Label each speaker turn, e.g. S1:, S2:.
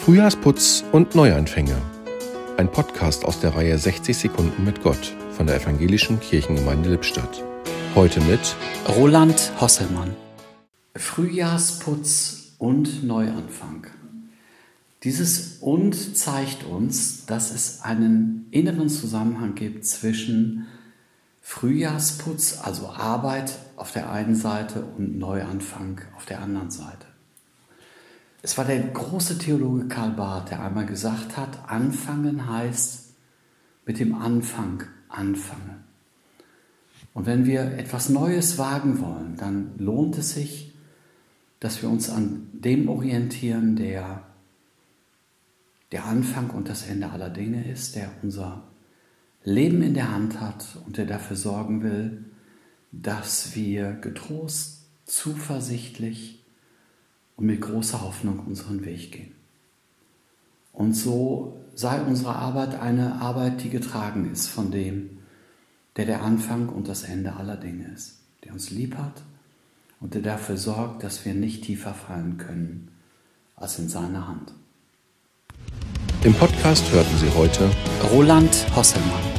S1: Frühjahrsputz und Neuanfänge. Ein Podcast aus der Reihe 60 Sekunden mit Gott von der Evangelischen Kirchengemeinde Lippstadt. Heute mit
S2: Roland Hosselmann. Frühjahrsputz und Neuanfang. Dieses und zeigt uns, dass es einen inneren Zusammenhang gibt zwischen Frühjahrsputz, also Arbeit auf der einen Seite und Neuanfang auf der anderen Seite. Es war der große Theologe Karl Barth, der einmal gesagt hat, anfangen heißt mit dem Anfang anfangen. Und wenn wir etwas Neues wagen wollen, dann lohnt es sich, dass wir uns an dem orientieren, der der Anfang und das Ende aller Dinge ist, der unser Leben in der Hand hat und der dafür sorgen will, dass wir getrost, zuversichtlich, und mit großer Hoffnung unseren Weg gehen. Und so sei unsere Arbeit eine Arbeit, die getragen ist von dem, der der Anfang und das Ende aller Dinge ist, der uns lieb hat und der dafür sorgt, dass wir nicht tiefer fallen können als in seiner Hand.
S1: Im Podcast hörten Sie heute
S2: Roland Hosselmann.